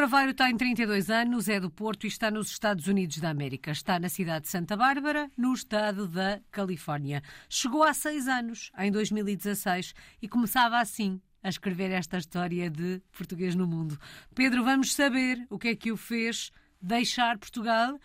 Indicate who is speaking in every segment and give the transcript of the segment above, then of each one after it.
Speaker 1: Carvalho tem 32 anos, é do Porto e está nos Estados Unidos da América. Está na cidade de Santa Bárbara, no estado da Califórnia. Chegou há seis anos, em 2016, e começava assim a escrever esta história de português no mundo. Pedro, vamos saber o que é que o fez deixar Portugal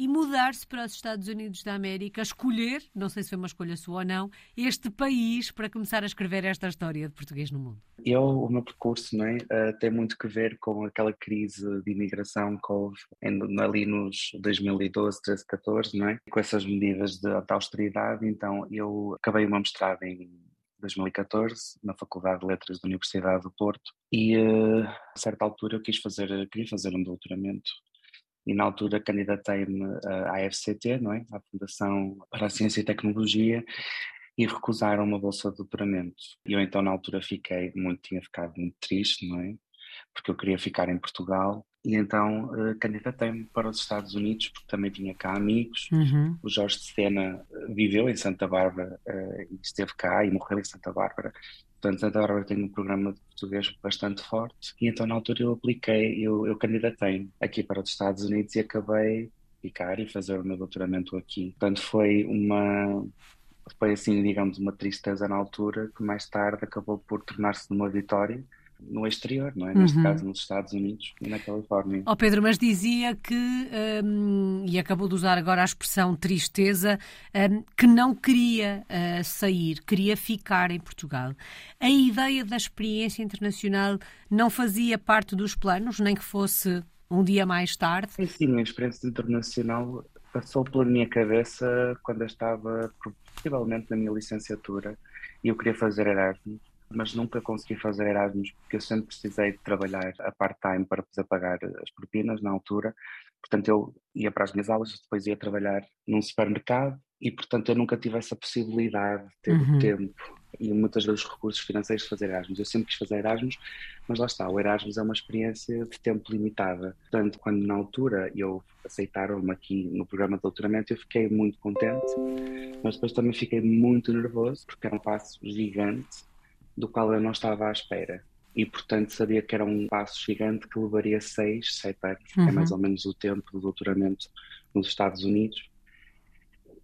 Speaker 1: e mudar-se para os Estados Unidos da América, escolher, não sei se foi uma escolha sua ou não, este país para começar a escrever esta história de português no mundo?
Speaker 2: Eu, o meu percurso não é, uh, tem muito que ver com aquela crise de imigração que houve em, ali nos 2012, 13, 14, não é? com essas medidas de, de austeridade, então eu acabei uma mestrado em 2014 na Faculdade de Letras da Universidade do Porto e uh, a certa altura eu quis fazer, queria fazer um doutoramento e na altura candidatei-me à FCT, não é? à Fundação para a Ciência e Tecnologia, e recusaram uma bolsa de doutoramento. E eu então na altura fiquei muito, tinha ficado muito triste, não é? Porque eu queria ficar em Portugal e então uh, candidatei-me para os Estados Unidos porque também tinha cá amigos. Uhum. O Jorge de Sena viveu em Santa Bárbara uh, e esteve cá e morreu em Santa Bárbara. Portanto, Santa Bárbara tem um programa de português bastante forte e então na altura eu apliquei, eu, eu candidatei aqui para os Estados Unidos e acabei ficar e fazer o meu doutoramento aqui. Portanto, foi uma foi assim, digamos, uma tristeza na altura que mais tarde acabou por tornar-se numa vitória no exterior, não é? Neste uhum. caso nos Estados Unidos e na Califórnia.
Speaker 1: Ó oh Pedro, mas dizia que, um, e acabou de usar agora a expressão tristeza, um, que não queria uh, sair, queria ficar em Portugal. A ideia da experiência internacional não fazia parte dos planos, nem que fosse um dia mais tarde?
Speaker 2: Sim, sim, a experiência internacional passou pela minha cabeça quando eu estava, possivelmente, na minha licenciatura e eu queria fazer Erasmus mas nunca consegui fazer Erasmus porque eu sempre precisei de trabalhar a part-time para poder pagar as propinas na altura. Portanto, eu ia para as minhas aulas, depois ia trabalhar num supermercado e, portanto, eu nunca tive essa possibilidade de ter uhum. tempo e muitas vezes recursos financeiros de fazer Erasmus. Eu sempre quis fazer Erasmus, mas lá está, o Erasmus é uma experiência de tempo limitada. Portanto, quando na altura eu aceitaram-me aqui no programa de doutoramento, eu fiquei muito contente, mas depois também fiquei muito nervoso porque era um passo gigante do qual eu não estava à espera. E, portanto, sabia que era um passo gigante que levaria seis, sete anos, uhum. que é mais uhum. ou menos o tempo do doutoramento nos Estados Unidos.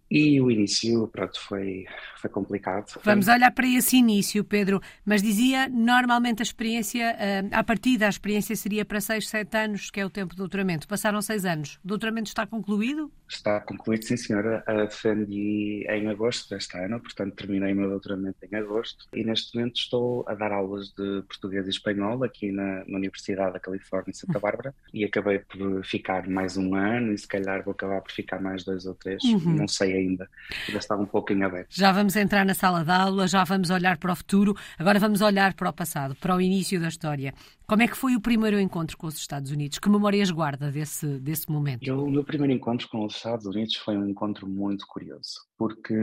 Speaker 2: E o início, pronto, foi, foi complicado.
Speaker 1: Vamos olhar para esse início, Pedro. Mas dizia, normalmente a experiência, uh, à partida, a experiência seria para 6, 7 anos, que é o tempo do doutoramento. Passaram 6 anos. O doutoramento está concluído?
Speaker 2: Está concluído, sim, senhora. Uh, defendi em agosto deste ano, portanto, terminei o meu doutoramento em agosto. E neste momento estou a dar aulas de português e espanhol aqui na, na Universidade da Califórnia, em Santa Bárbara. E acabei por ficar mais um ano e se calhar vou acabar por ficar mais dois ou três. Uhum. Não sei ainda, ainda está um pouco em aberto.
Speaker 1: Já vamos entrar na sala de aula, já vamos olhar para o futuro, agora vamos olhar para o passado, para o início da história. Como é que foi o primeiro encontro com os Estados Unidos? Que memórias guarda desse, desse momento?
Speaker 2: Eu, o meu primeiro encontro com os Estados Unidos foi um encontro muito curioso, porque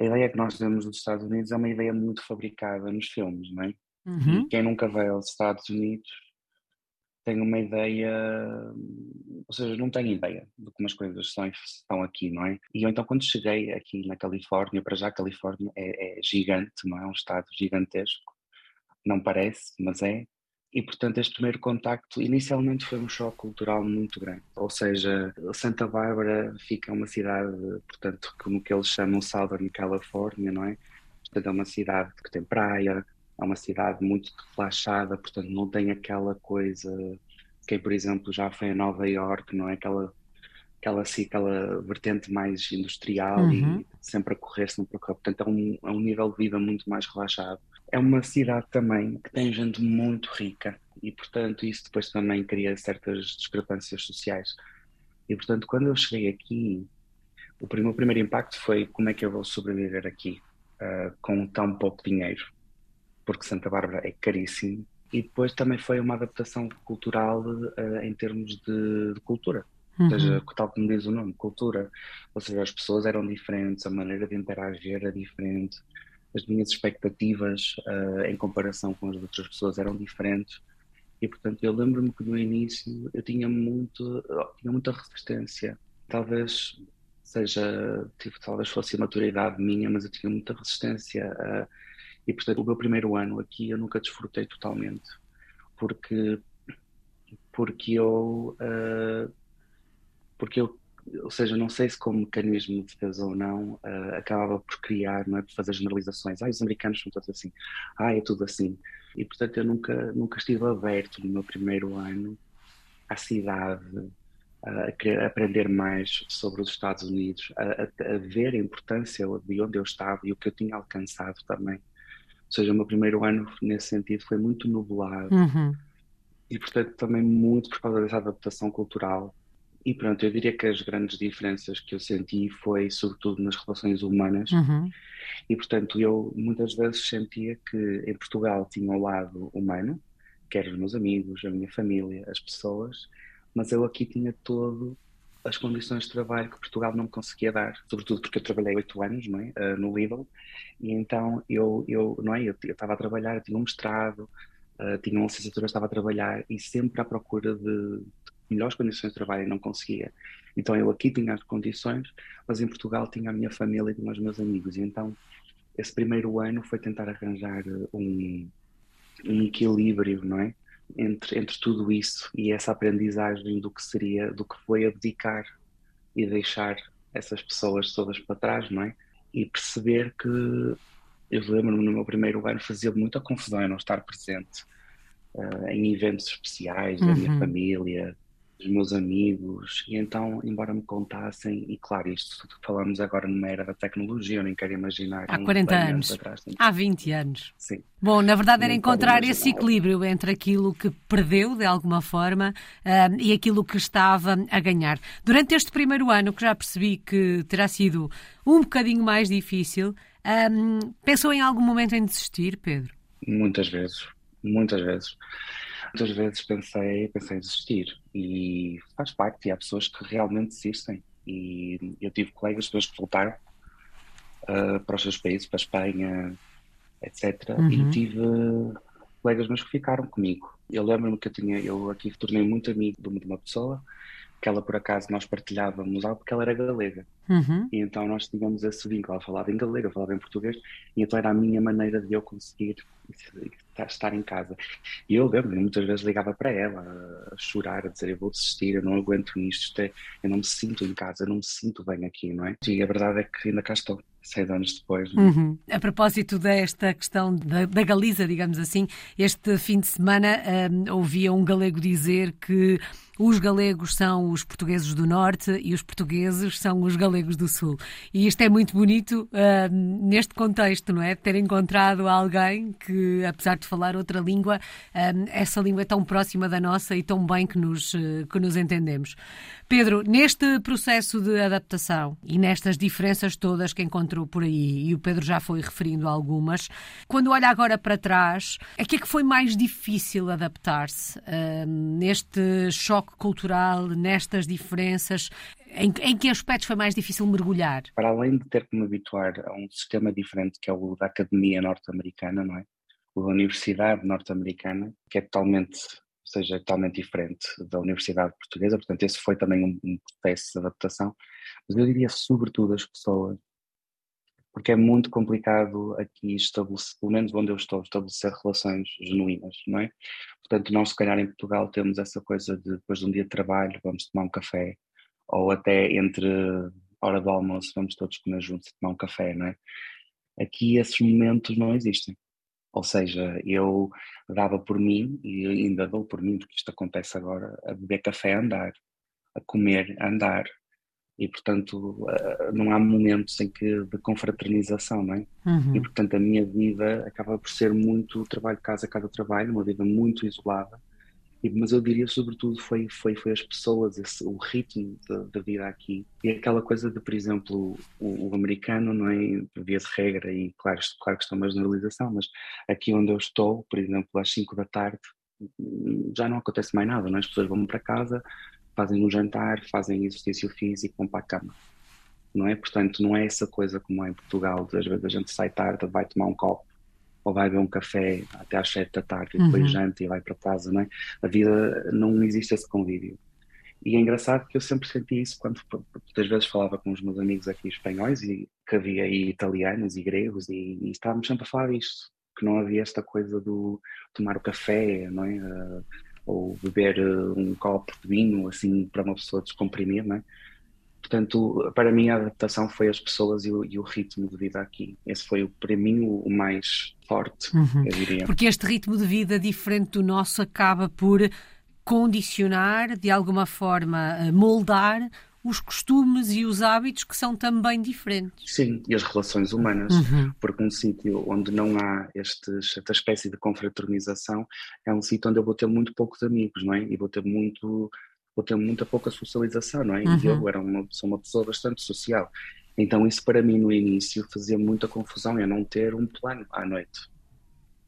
Speaker 2: a ideia que nós temos dos Estados Unidos é uma ideia muito fabricada nos filmes, não é? Uhum. E quem nunca veio aos Estados Unidos tem uma ideia, ou seja, não tem ideia de como as coisas são, estão aqui, não é? E eu então quando cheguei aqui na Califórnia, para já a Califórnia é, é gigante, não é? Um estado gigantesco, não parece, mas é. E portanto este primeiro contacto inicialmente foi um choque cultural muito grande, ou seja, Santa Bárbara fica uma cidade, portanto, como que eles chamam Southern California, não é? Portanto é uma cidade que tem praia, é uma cidade muito relaxada, portanto não tem aquela coisa quem por exemplo já foi a Nova York, não é aquela aquela assim, aquela vertente mais industrial uhum. e sempre a correr, sempre a correr. Portanto, é um, é um nível de vida muito mais relaxado. É uma cidade também que tem gente muito rica e, portanto, isso depois também cria certas discrepâncias sociais. E, portanto, quando eu cheguei aqui, o o primeiro impacto foi como é que eu vou sobreviver aqui uh, com tão pouco dinheiro porque Santa Bárbara é caríssimo, e depois também foi uma adaptação cultural uh, em termos de, de cultura. Uhum. Ou seja, tal como diz o nome, cultura. Ou seja, as pessoas eram diferentes, a maneira de interagir era diferente, as minhas expectativas uh, em comparação com as outras pessoas eram diferentes. E portanto, eu lembro-me que no início eu tinha, muito, tinha muita resistência. Talvez seja, tipo, talvez fosse a maturidade minha, mas eu tinha muita resistência a e, portanto, o meu primeiro ano aqui eu nunca desfrutei totalmente, porque porque eu, uh, porque eu, ou seja, não sei se como mecanismo de defesa ou não, uh, acabava por criar, não é, por fazer generalizações. Ah, os americanos são todos assim. Ah, é tudo assim. E portanto eu nunca, nunca estive aberto no meu primeiro ano à cidade, a querer aprender mais sobre os Estados Unidos, a, a, a, ver a importância de onde eu estava e o que eu tinha alcançado também. Ou seja, o meu primeiro ano, nesse sentido, foi muito nublado. Uhum. E, portanto, também muito por causa dessa adaptação cultural. E pronto, eu diria que as grandes diferenças que eu senti foi, sobretudo, nas relações humanas. Uhum. E, portanto, eu muitas vezes sentia que em Portugal tinha o lado humano, que eram os meus amigos, a minha família, as pessoas, mas eu aqui tinha todo as condições de trabalho que Portugal não me conseguia dar, sobretudo porque eu trabalhei oito anos não é? Uh, no Lidl, e então eu, eu não é? eu estava a trabalhar, tinha um mestrado, uh, tinha uma licenciatura, estava a trabalhar e sempre à procura de, melhores condições de trabalho e não conseguia. Então eu aqui tinha as condições, mas em Portugal tinha a minha família e tinha os meus amigos, e então esse primeiro ano foi tentar arranjar um, um equilíbrio, não é? entre, entre tudo isso e essa aprendizagem do que seria, do que foi abdicar e deixar essas pessoas todas para trás, não é? E perceber que eu lembro-me no meu primeiro ano fazia muita confusão em não estar presente uh, em eventos especiais uhum. da minha uhum. família, dos meus amigos, e então, embora me contassem, e claro, isto falamos agora numa era da tecnologia, eu nem quero imaginar.
Speaker 1: Há 40 anos, atrás, há 20 anos.
Speaker 2: Sim.
Speaker 1: Bom, na verdade era encontrar esse equilíbrio entre aquilo que perdeu, de alguma forma, uh, e aquilo que estava a ganhar. Durante este primeiro ano, que já percebi que terá sido um bocadinho mais difícil, um, pensou em algum momento em desistir, Pedro?
Speaker 2: Muitas vezes, muitas vezes. Muitas vezes pensei, pensei em desistir e faz parte, e há pessoas que realmente desistem. E eu tive colegas, pessoas que voltaram uh, para os seus países, para a Espanha, etc. Uhum. E tive colegas meus que ficaram comigo. Eu lembro-me que eu tinha, eu aqui tornei muito amigo de uma pessoa que ela por acaso nós partilhávamos algo porque ela era galega. Uhum. E então nós tínhamos esse vínculo. Ela falava em galego, falava em português, e então era a minha maneira de eu conseguir estar em casa. E eu lembro, muitas vezes ligava para ela a chorar, a dizer: Eu vou desistir, eu não aguento isto, é, eu não me sinto em casa, eu não me sinto bem aqui, não é? E a verdade é que ainda cá estou seis anos depois. É?
Speaker 1: Uhum. A propósito desta questão da, da, Galiza, digamos assim, este fim de semana um, ouvia um galego dizer que os galegos são os portugueses do Norte e os portugueses são os galegos do Sul. E isto é muito bonito uh, neste contexto, não é? Ter encontrado alguém que, apesar de falar outra língua, uh, essa língua é tão próxima da nossa e tão bem que nos, uh, que nos entendemos. Pedro, neste processo de adaptação e nestas diferenças todas que encontrou por aí, e o Pedro já foi referindo algumas, quando olha agora para trás, a que é que foi mais difícil adaptar-se neste choque cultural, nestas diferenças? Em, em, que aspectos foi mais difícil mergulhar?
Speaker 2: Para além de ter que me habituar a um sistema diferente que é o da academia norte-americana, não é? O da universidade norte-americana, que é totalmente seja totalmente diferente da Universidade Portuguesa, portanto esse foi também um, um processo de adaptação, mas eu diria sobretudo as pessoas, porque é muito complicado aqui estabelecer, pelo menos onde eu estou, estabelecer relações genuínas, não é? Portanto, nós se calhar em Portugal temos essa coisa de depois de um dia de trabalho vamos tomar um café, ou até entre hora do almoço vamos todos comer juntos tomar um café, não é? Aqui esses momentos não existem. Ou seja, eu dava por mim, e ainda dou por mim, porque isto acontece agora, a beber café a andar, a comer a andar. E, portanto, não há momentos em que de confraternização, não é? Uhum. E, portanto, a minha vida acaba por ser muito trabalho, casa, casa, trabalho, uma vida muito isolada mas eu diria sobretudo foi foi foi as pessoas esse, o ritmo da vida aqui e aquela coisa de por exemplo o, o, americano não é via de regra e claro claro que está uma generalização mas aqui onde eu estou por exemplo às 5 da tarde já não acontece mais nada não é? as pessoas vão para casa fazem um jantar fazem exercício físico vão para a cama não é portanto não é essa coisa como é em Portugal às vezes a gente sai tarde vai tomar um copo ou vai beber um café até às sete da tarde e depois uhum. janta e vai para casa, não é? A vida não existe esse convívio. E é engraçado que eu sempre senti isso quando muitas vezes falava com os meus amigos aqui espanhóis e que havia aí italianos e gregos e, e estávamos sempre a falar disto, que não havia esta coisa do tomar o café, não é? Uh, ou beber uh, um copo de vinho, assim, para uma pessoa descomprimir, é? Portanto, para mim a adaptação foi as pessoas e o, e o ritmo de vida aqui. Esse foi, para mim, o, o mais forte, uhum. eu diria.
Speaker 1: Porque este ritmo de vida diferente do nosso acaba por condicionar, de alguma forma, moldar os costumes e os hábitos que são também diferentes.
Speaker 2: Sim, e as relações humanas, uhum. porque um sítio onde não há estes, esta espécie de confraternização é um sítio onde eu vou ter muito poucos amigos, não é? E vou ter muito vou ter muita pouca socialização, não é? Uhum. E eu era uma, sou uma pessoa bastante social. Então isso para mim no início fazia muita confusão, eu não ter um plano à noite.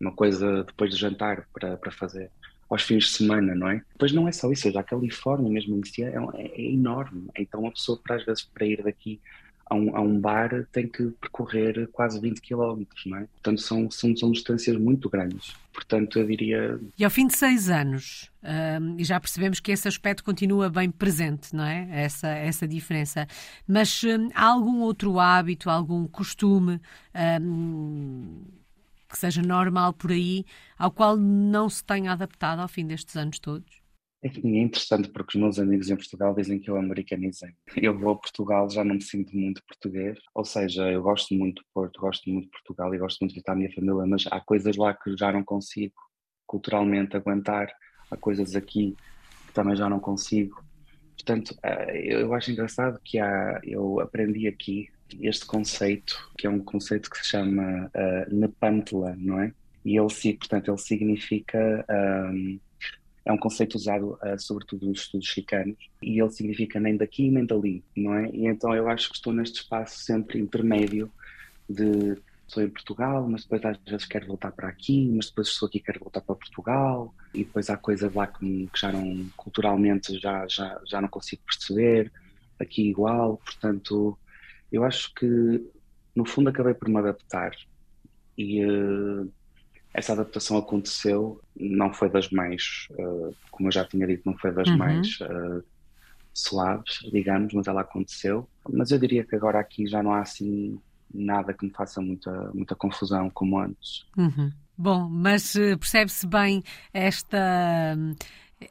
Speaker 2: Uma coisa depois de jantar para, para fazer aos fins de semana, não é? Pois não é só isso, a Califórnia mesmo em si é, é, é, enorme. Então a pessoa, para, às vezes, para ir daqui a um, a um, bar tem que percorrer quase 20 km, não é? Portanto, são, são, são distâncias muito grandes. Portanto, eu diria.
Speaker 1: E ao fim de seis anos, um, e já percebemos que esse aspecto continua bem presente, não é? Essa, essa diferença. Mas um, há algum outro hábito, algum costume? Um, que seja normal por aí, ao qual não se tenha adaptado ao fim destes anos todos?
Speaker 2: É, interessante porque os meus amigos em Portugal dizem que eu americanizei. Eu vou a Portugal, já não me sinto muito português, ou seja, eu gosto muito de Porto, gosto muito de Portugal e gosto muito de visitar a minha família, mas há coisas lá que já não consigo culturalmente aguentar, há coisas aqui que também já não consigo. Portanto, eh, eu acho engraçado que há, eu aprendi aqui este conceito, que é um conceito que se chama uh, Nepantla, não é? E ele, portanto, ele significa. Um, é um conceito usado uh, sobretudo nos estudos chicanos e ele significa nem daqui nem dali, não é? E então eu acho que estou neste espaço sempre intermédio de estou em Portugal, mas depois às vezes quero voltar para aqui, mas depois estou aqui quero voltar para Portugal e depois há coisas lá que, que já não, culturalmente já, já, já não consigo perceber, aqui igual, portanto eu acho que, no fundo, acabei por me adaptar e uh, essa adaptação aconteceu, não foi das mais, uh, como eu já tinha dito, não foi das uhum. mais uh, suaves, digamos, mas ela aconteceu. Mas eu diria que agora aqui já não há assim nada que me faça muita, muita confusão como antes.
Speaker 1: Uhum. Bom, mas percebe-se bem esta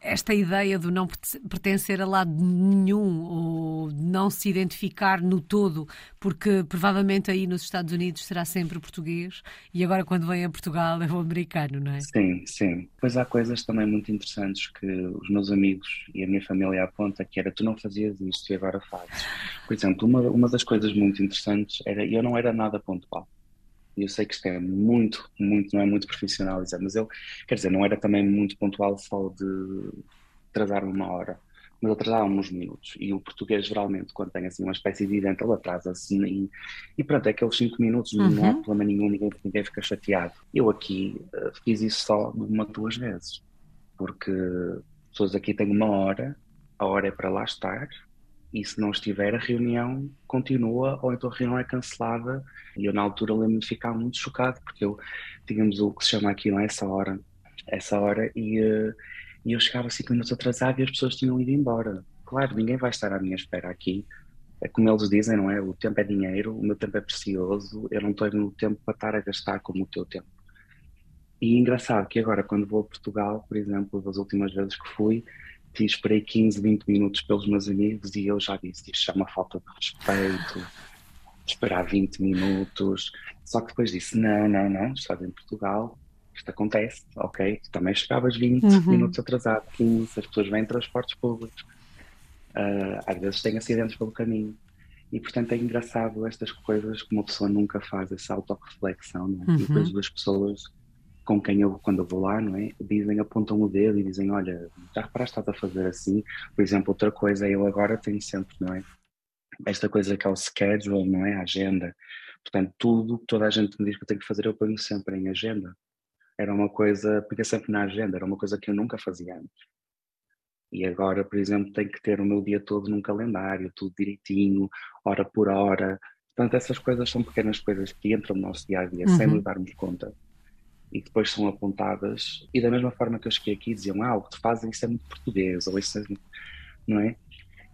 Speaker 1: esta ideia de não pertencer a lado nenhum ou não se identificar no todo, porque provavelmente aí nos Estados Unidos será sempre português e agora quando vem a Portugal é o americano, não é?
Speaker 2: Sim, sim. Pois há coisas também muito interessantes que os meus amigos e a minha família apontam que era tu não fazias isto e agora fazes. Por exemplo, uma, uma das coisas muito interessantes era eu não era nada pontual e eu sei que isto é muito, muito, não é muito profissional dizer, mas eu, quer dizer, não era também muito pontual só de atrasar uma hora, mas atrasava uns minutos. E o português, geralmente, quando tem assim uma espécie de evento, ele atrasa-se e, e pronto, é aqueles cinco minutos, uhum. não há uhum. problema nenhum, ninguém, ninguém fica chateado. Eu aqui uh, fiz isso só uma, duas vezes, porque pessoas aqui têm uma hora, a hora é para lá estar, e se não estiver, a reunião continua ou então a reunião é cancelada. E eu, na altura, lembro-me de ficar muito chocado, porque eu tínhamos o que se chama aqui, não é? Essa hora, essa hora, e, uh, e eu chegava cinco minutos atrasado e as pessoas tinham ido embora. Claro, ninguém vai estar à minha espera aqui. É como eles dizem, não é? O tempo é dinheiro, o meu tempo é precioso, eu não tenho tempo para estar a gastar como o teu tempo. E engraçado que agora, quando vou a Portugal, por exemplo, das últimas vezes que fui, esperei 15, 20 minutos pelos meus amigos e eu já disse, isto é uma falta de respeito, esperar 20 minutos. Só que depois disse, não, não, não, estás em Portugal, isto acontece, ok, tu também chegavas 20 uhum. minutos atrasado, 15, as pessoas vêm em transportes públicos, uh, às vezes têm acidentes pelo caminho. E portanto é engraçado estas coisas que uma pessoa nunca faz, essa autorreflexão, não é? Uhum. E depois as pessoas com quem eu, quando eu vou lá, não é? Dizem, apontam o dedo e dizem, olha, já reparaste, estás a fazer assim? Por exemplo, outra coisa, eu agora tenho sempre, não é? Esta coisa que é o schedule, não é? A agenda. Portanto, tudo, toda a gente me diz que eu tenho que fazer, eu ponho sempre em agenda. Era uma coisa, porque sempre na agenda, era uma coisa que eu nunca fazia antes. E agora, por exemplo, tenho que ter o meu dia todo num calendário, tudo direitinho, hora por hora. Portanto, essas coisas são pequenas coisas que entram no nosso dia a dia uhum. sem nos darmos conta e depois são apontadas, e da mesma forma que eu cheguei aqui diziam, ah, o que tu fazes isso é muito português, ou isso é, não é?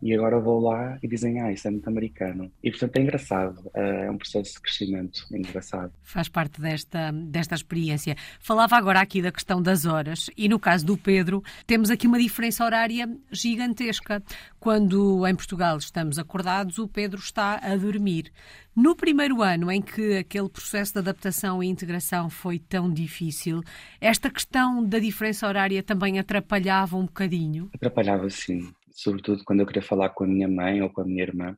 Speaker 2: E agora vou lá e dizem, ah, isso é muito americano. E portanto é engraçado, eh, é um processo de crescimento engraçado.
Speaker 1: Faz parte desta, desta experiência. Falava agora aqui da questão das horas e no caso do Pedro, temos aqui uma diferença horária gigantesca. Quando em Portugal estamos acordados, o Pedro está a dormir. No primeiro ano em que aquele processo de adaptação e integração foi tão difícil, esta questão da diferença horária também atrapalhava um bocadinho?
Speaker 2: Atrapalhava, sim sobretudo quando eu queria falar com a minha mãe ou com a minha irmã,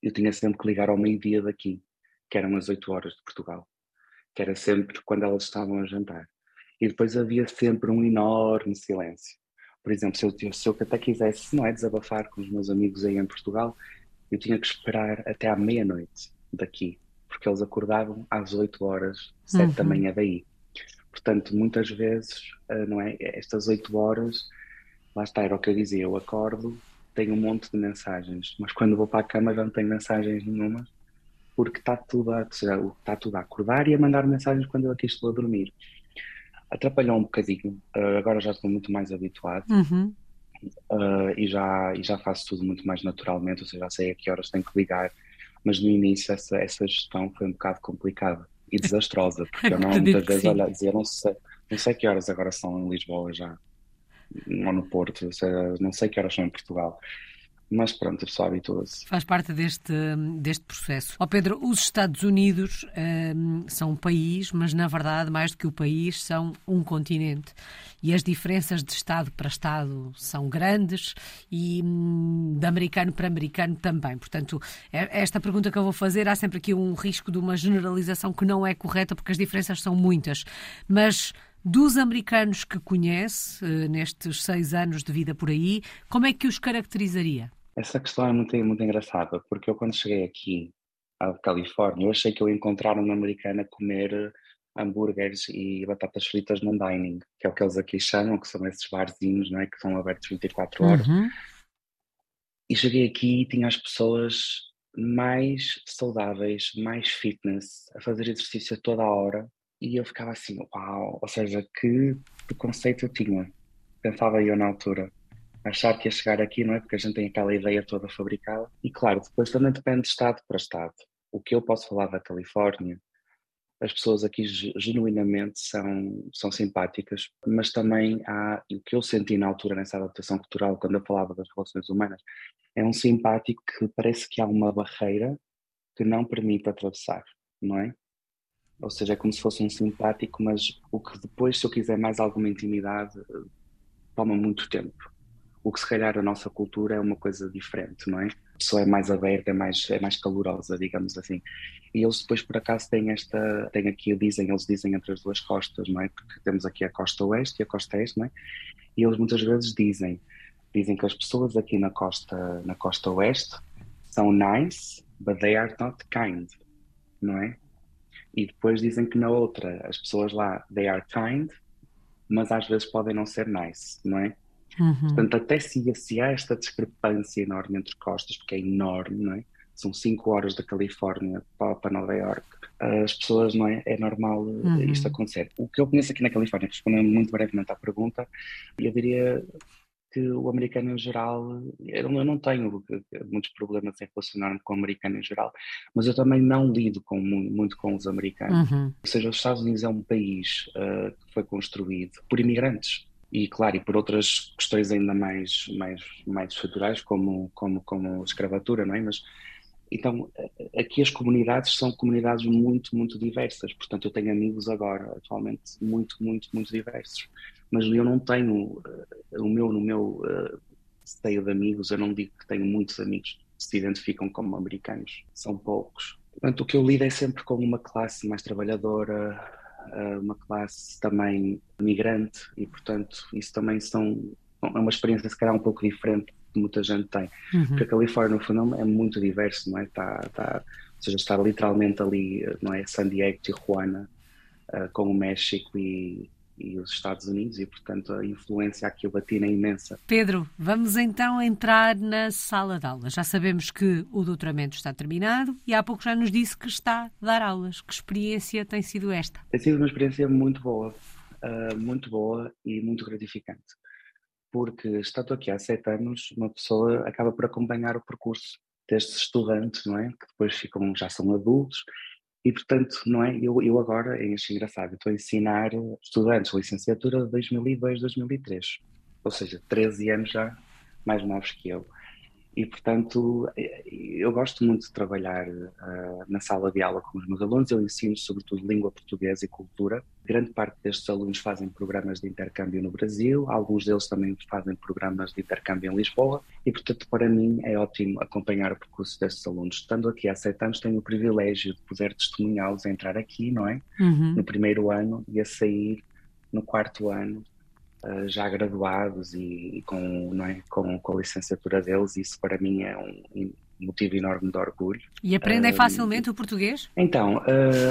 Speaker 2: eu tinha sempre que ligar ao meio-dia daqui, que eram as 8 horas de Portugal, que era sempre quando elas estavam a jantar. E depois havia sempre um enorme silêncio. Por exemplo, se eu, se eu até quisesse, não é, desabafar com os meus amigos aí em Portugal, eu tinha que esperar até à meia-noite daqui, porque eles acordavam às 8 horas, 7 uhum. da manhã daí. Portanto, muitas vezes, ah, não é, estas 8 horas lá está, era o que eu dizia, eu acordo, tenho um monte de mensagens, mas quando vou para a cama já não tenho mensagens nenhuma, porque está tudo a, seja, está tudo a acordar e a mandar mensagens quando eu aqui estou a dormir. Atrapalhou um bocadinho, uh, agora já estou muito mais habituado uhum. uh, e, já, e já faço tudo muito mais naturalmente, ou seja, já sei a que horas tenho que ligar, mas no início essa, essa gestão foi um bocado complicada e desastrosa, porque eu não muitas vezes olha, dizia, não sei, não sei que horas agora são em Lisboa já ou no Porto, não sei que horas são em Portugal. Mas pronto, a pessoa habitua-se.
Speaker 1: Faz parte deste, deste processo. Ó oh Pedro, os Estados Unidos um, são um país, mas na verdade, mais do que o país, são um continente. E as diferenças de Estado para Estado são grandes e hum, de americano para americano também. Portanto, é, esta pergunta que eu vou fazer, há sempre aqui um risco de uma generalização que não é correta, porque as diferenças são muitas. Mas dos americanos que conhece eh, nestes seis anos de vida por aí, como é que os caracterizaria?
Speaker 2: Essa questão é muito, muito engraçada, porque eu quando cheguei aqui à Califórnia, eu achei que eu ia encontrar uma americana comer hambúrgueres e batatas fritas num dining, que é o que eles aqui chamam, que são esses barzinhos, não é? que são abertos 24 horas. Uhum. E cheguei aqui e tinha as pessoas mais saudáveis, mais fitness, a fazer exercício toda a hora, e eu ficava assim, uau, ou seja, que preconceito eu tinha, pensava eu na altura. Achar que ia chegar aqui, não é? Porque a gente tem aquela ideia toda fabricada. E claro, depois também depende de estado para estado. O que eu posso falar da Califórnia, as pessoas aqui genuinamente são, são simpáticas, mas também há, o que eu senti na altura nessa adaptação cultural, quando eu falava das relações humanas, é um simpático que parece que há uma barreira que não permite atravessar, não é? Ou seja, é como se fosse um simpático, mas o que depois, se eu quiser mais alguma intimidade, toma muito tempo. O que se calhar a nossa cultura é uma coisa diferente, não é? A pessoa é mais aberta, é mais, é mais calorosa, digamos assim. E eles depois, por acaso, têm esta, têm aqui, dizem, eles dizem entre as duas costas, não é? Porque temos aqui a costa oeste e a costa este, não é? E eles muitas vezes dizem, dizem que as pessoas aqui na costa, na costa oeste são nice, but they are not kind, não é? E depois dizem que na outra as pessoas lá, they are kind, mas às vezes podem não ser nice, não é? Uhum. Portanto, até se, se há esta discrepância enorme entre costas, porque é enorme, não é? São 5 horas da Califórnia para, Nova York, as pessoas, não é? É normal uhum. isto acontecer. O que eu conheço aqui na Califórnia, respondendo muito brevemente à pergunta, eu diria que o americano em geral, eu não tenho muitos problemas em relacionar-me com o americano em geral, mas eu também não lido com, muito com os americanos. Uhum. Ou seja, os Estados Unidos é um país uh, que foi construído por imigrantes e claro, e por outras questões ainda mais mais mais estruturais como como como escravatura, não é? Mas então aqui as comunidades são comunidades muito muito diversas. Portanto, eu tenho amigos agora atualmente muito muito muito diversos mas eu não tenho uh, o meu no meu uh, seio de amigos, eu não digo que tenho muitos amigos que se identificam como americanos, são poucos. Portanto, o que eu lido é sempre com uma classe mais trabalhadora, uh, uma classe também migrante e, portanto, isso também são é uma experiência se calhar um pouco diferente que muita gente tem, uhum. porque a Califórnia no fundo é muito diverso, não é? Está, está, ou seja, estar literalmente ali, não é? San Diego, Tijuana, com o México e e os Estados Unidos e, portanto, a influência aqui latina é imensa.
Speaker 1: Pedro, vamos então entrar na sala de aulas. Já sabemos que o doutoramento está terminado e há pouco já nos disse que está a dar aulas. Que experiência tem sido esta?
Speaker 2: Tem sido uma experiência muito boa, uh, muito boa e muito gratificante. porque estando aqui há sete anos, uma pessoa acaba por acompanhar o percurso destes estudantes, não é? Que depois ficam, já são adultos, e portanto, não é? Eu, eu agora, é engraçado, estou a ensinar estudantes de licenciatura de 2002, 2003, ou seja, 13 anos já mais novos que eu. E, portanto, eh, eu gosto muito de trabalhar uh, na sala de aula com os meus alunos. Eu ensino, sobretudo, língua portuguesa e cultura. Grande parte destes alunos fazem programas de intercâmbio no Brasil, alguns deles também fazem programas de intercâmbio em Lisboa. E, portanto, para mim é ótimo acompanhar o percurso destes alunos. Estando aqui há sete anos, tenho o privilégio de poder testemunhá-los a entrar aqui, não é? Uhum. No primeiro ano e a sair no quarto ano uh, já graduados e, e, com, não é, com, com a licenciatura deles, isso para mim é um motivo enorme de orgulho.
Speaker 1: E aprendem uh, facilmente o português?
Speaker 2: Então, uh,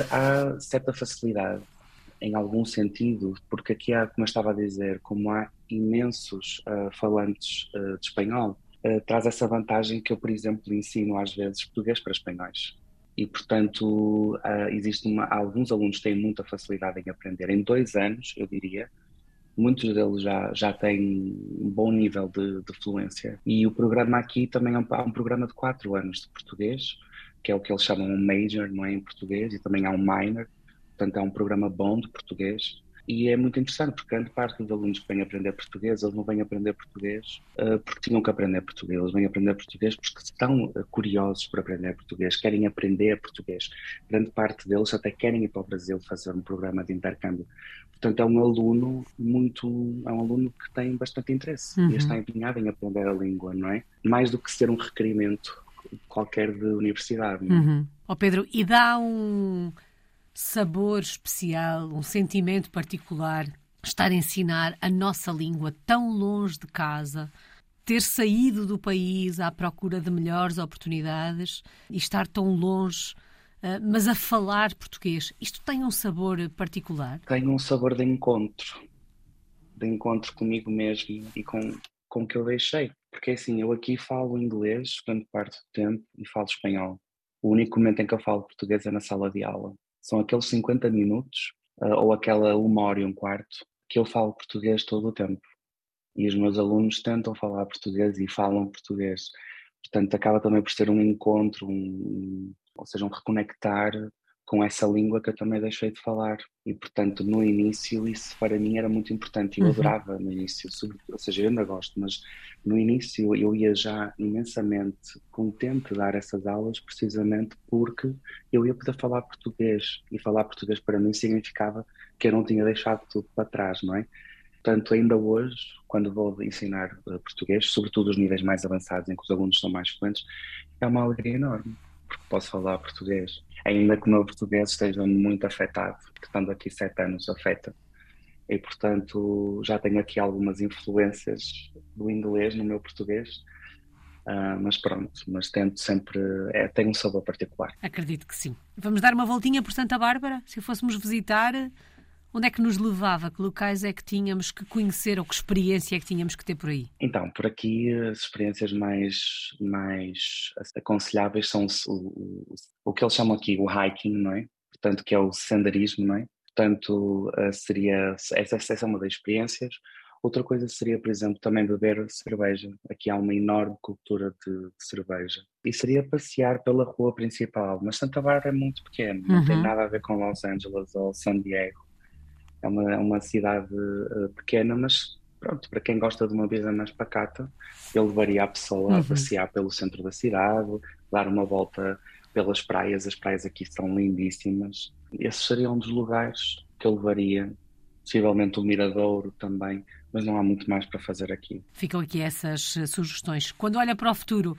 Speaker 2: há certa facilidade em algum sentido, porque aqui há, como eu estava a dizer, como há imensos falantes de espanhol, traz essa vantagem que eu, por exemplo, ensino às vezes português para espanhóis e, portanto, uh, existe uma, alguns alunos têm muita facilidade em aprender. Em dois anos, eu diria, muitos deles já, já têm um bom nível de, de fluência. E o programa aqui também é um, um, programa de quatro anos de português, que é o que eles chamam um major, não é, em português, e também há um minor, portanto é um programa bom de português. E é muito interessante, porque grande parte dos alunos que vêm aprender português, eles não vêm aprender português uh, porque tinham que aprender português, eles vêm aprender português porque estão uh, curiosos por aprender português, querem aprender português. Grande parte deles até querem ir para o Brasil fazer um programa de intercâmbio. Portanto, é um aluno muito. é um aluno que tem bastante interesse uhum. e está empenhado em aprender a língua, não é? Mais do que ser um requerimento qualquer de universidade. Não é?
Speaker 1: Uhum. Oh, Pedro, e dá um sabor especial, um sentimento particular estar a ensinar a nossa língua tão longe de casa, ter saído do país à procura de melhores oportunidades e estar tão longe, eh, mas a falar português. Isto tem um sabor particular?
Speaker 2: Tem um sabor de encontro, de encontro comigo mesmo e com, com o que eu deixei. Porque assim, eu aqui falo inglês grande parte do tempo e falo espanhol. O único momento em que eu falo português é na sala de aula são aqueles 50 minutos uh, ou aquela uma hora e um quarto que eu falo português todo o tempo. E os meus alunos tentam falar português e falam português. Portanto, acaba também por ser um encontro, um, ou seja, um reconectar com essa língua que eu também deixei de falar. E, portanto, no início, isso para mim era muito importante. Eu uhum. adorava no início, ou seja, eu ainda gosto, mas no início eu ia já imensamente contente de dar essas aulas, precisamente porque eu ia poder falar português. E falar português para mim significava que eu não tinha deixado tudo para trás, não é? Portanto, ainda hoje, quando vou ensinar eh, português, sobretudo os níveis mais avançados, em que os alunos são mais fluentes, é uma alegria enorme, porque posso falar português ainda que o meu português esteja muito afetado, que estando aqui sete anos afeta. E, portanto, já tenho aqui algumas influências do inglês no meu português, uh, mas pronto, mas tento sempre, é, tem um sabor particular.
Speaker 1: Acredito que sim. Vamos dar uma voltinha por Santa Bárbara? Se fôssemos visitar, Onde é que nos levava? Que locais é que tínhamos que conhecer ou que experiência é que tínhamos que ter por aí?
Speaker 2: Então, por aqui as experiências mais, mais aconselháveis são o, o, o que eles chamam aqui o hiking, não é? Portanto, que é o senderismo, não é? Portanto, eh, seria, essa, essa é uma das experiências. Outra coisa seria, por exemplo, também beber cerveja. Aqui há uma enorme cultura de, de, cerveja. E seria passear pela rua principal. Mas Santa Bárbara é muito pequeno, não uhum. tem nada a ver com Los Angeles ou San Diego é uma, é uma cidade uh, pequena, mas pronto, para quem gosta de uma vida mais pacata, eu levaria a pessoa uhum. a passear pelo centro da cidade, dar uma volta pelas praias, as praias aqui são lindíssimas. Esses seriam um dos lugares que eu levaria, possivelmente o Miradouro também, mas não há muito mais para fazer aqui.
Speaker 1: Ficam aqui essas eh, sugestões. Quando olha para o futuro,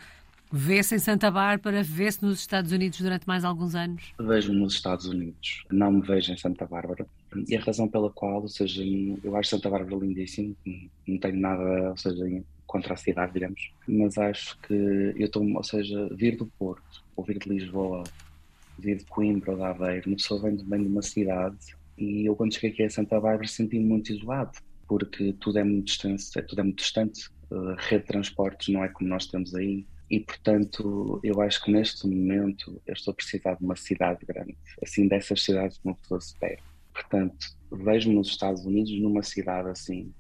Speaker 1: Vê-se em Santa Bárbara, vê-se nos Estados Unidos durante mais alguns anos?
Speaker 2: Vejo-me nos Estados Unidos, não me vejo em Santa Bárbara. E a razão pela qual, ou seja, eu acho Santa Bárbara lindíssimo, não tenho nada, ou seja, contra a cidade, digamos, mas acho que eu estou, ou seja, vir do Porto, ou vir de Lisboa, vir de Coimbra ou de Aveiro, uma pessoa vem, de uma cidade e eu quando cheguei aqui a Santa Bárbara senti-me muito isolado, porque tudo é muito distante, é, tudo é muito distante, a rede de transportes não é como nós temos aí, e, portanto, eu acho que neste momento eu estou a precisar de uma cidade grande, assim, dessas cidades que uma pessoa se perde. Portanto, vejo-me nos Estados Unidos numa cidade assim,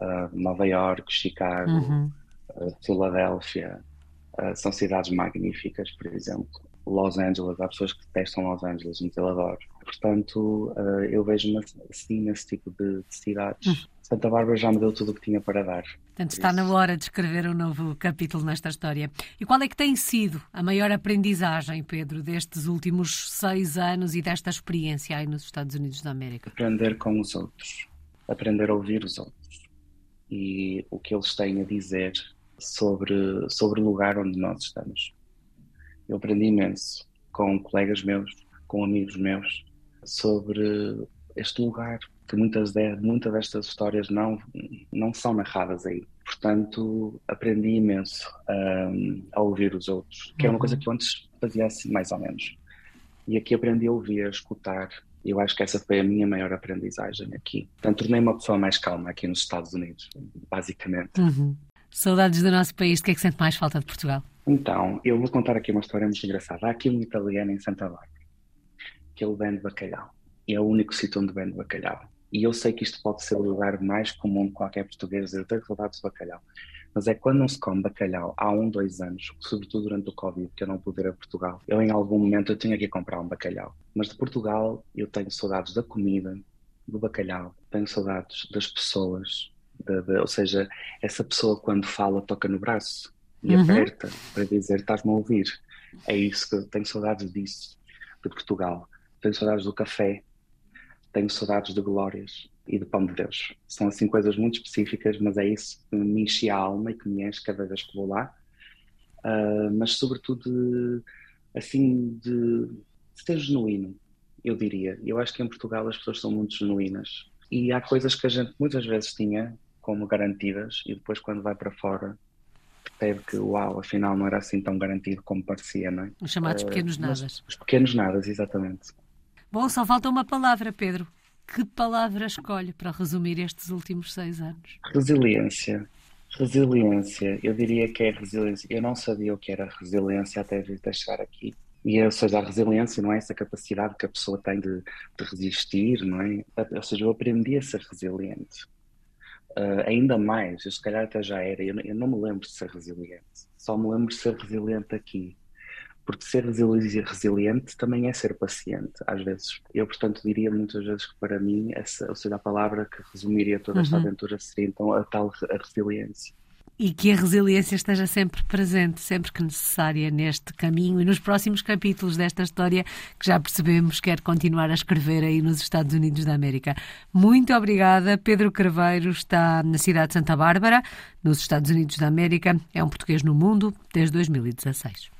Speaker 2: uh, Nova York, Chicago, uhum. uh, Filadélfia, uh, são cidades magníficas, por exemplo. Los Angeles, há pessoas que testam Los Angeles, mas eu adoro. Portanto, eu vejo-me assim nesse tipo de, de cidades. Uhum. Santa Bárbara já me deu tudo o que tinha para dar.
Speaker 1: Portanto, está na hora de escrever um novo capítulo nesta história. E qual é que tem sido a maior aprendizagem, Pedro, destes últimos seis anos e desta experiência aí nos Estados Unidos da América?
Speaker 2: Aprender com os outros, aprender a ouvir os outros e o que eles têm a dizer sobre, sobre o lugar onde nós estamos. Eu aprendi imenso com colegas meus, com amigos meus, sobre este lugar, que muitas, de, muitas destas histórias não, não são narradas aí. Portanto, aprendi imenso um, a ouvir os outros, que é uma coisa uhum. que eu antes fazia assim, mais ou menos. E aqui aprendi a ouvir, a escutar. Eu acho que essa foi a minha maior aprendizagem aqui. Portanto, tornei uma pessoa mais calma aqui nos Estados Unidos, basicamente.
Speaker 1: Uhum. Saudades do nosso país, de que é que sente mais falta de Portugal?
Speaker 2: Então, eu vou contar aqui uma história muito engraçada. Há aqui um italiano em Santa Bárbara, que ele vende bacalhau. E é o único sítio onde vende bacalhau. E eu sei que isto pode ser o lugar mais comum de qualquer português, eu tenho saudades de bacalhau. Mas é quando não se come bacalhau há um, dois anos, sobretudo durante o Covid, que eu não pude ir a Portugal. Eu, em algum momento, eu tinha que ir comprar um bacalhau. Mas de Portugal, eu tenho saudades da comida, do bacalhau, tenho saudades das pessoas, de, de, ou seja, essa pessoa quando fala toca no braço e uhum. aperta para dizer estás-me a ouvir. É isso que eu tenho saudades disso, de Portugal. Tenho saudades do café, tenho saudades de glórias e de pão de Deus. São assim coisas muito específicas, mas é isso que me enche a alma e que me enche cada vez que vou lá. Uh, mas sobretudo de, assim de, de ser genuíno, eu diria. Eu acho que em Portugal as pessoas são muito genuínas e há coisas que a gente muitas vezes tinha como garantidas e depois quando vai para fora percebe que uau, afinal não era assim tão garantido como parecia, não é?
Speaker 1: Os chamados uh, pequenos nadas.
Speaker 2: Os pequenos nadas, exatamente.
Speaker 1: Bom, só falta uma palavra, Pedro. Que palavra escolhe para resumir estes últimos seis anos?
Speaker 2: Resiliência. Resiliência. Eu diria que é resiliência. Eu não sabia o que era resiliência até, até chegar aqui. E, ou seja, a resiliência não é essa capacidade que a pessoa tem de, de resistir, não é? Ou seja, eu aprendi a ser resiliente. Uh, ainda mais, eu se calhar até já era, eu, eu não me lembro de ser resiliente. Só me lembro de ser resiliente aqui porque ser resiliente também é ser paciente, às vezes. Eu, portanto, diria muitas vezes que para mim, essa, ou seja, a palavra que resumiria toda esta uhum. aventura seria então a tal a resiliência.
Speaker 1: E que a resiliência esteja sempre presente, sempre que necessária neste caminho e nos próximos capítulos desta história que já percebemos quer continuar a escrever aí nos Estados Unidos da América. Muito obrigada. Pedro Carveiro está na cidade de Santa Bárbara, nos Estados Unidos da América. É um português no mundo desde 2016.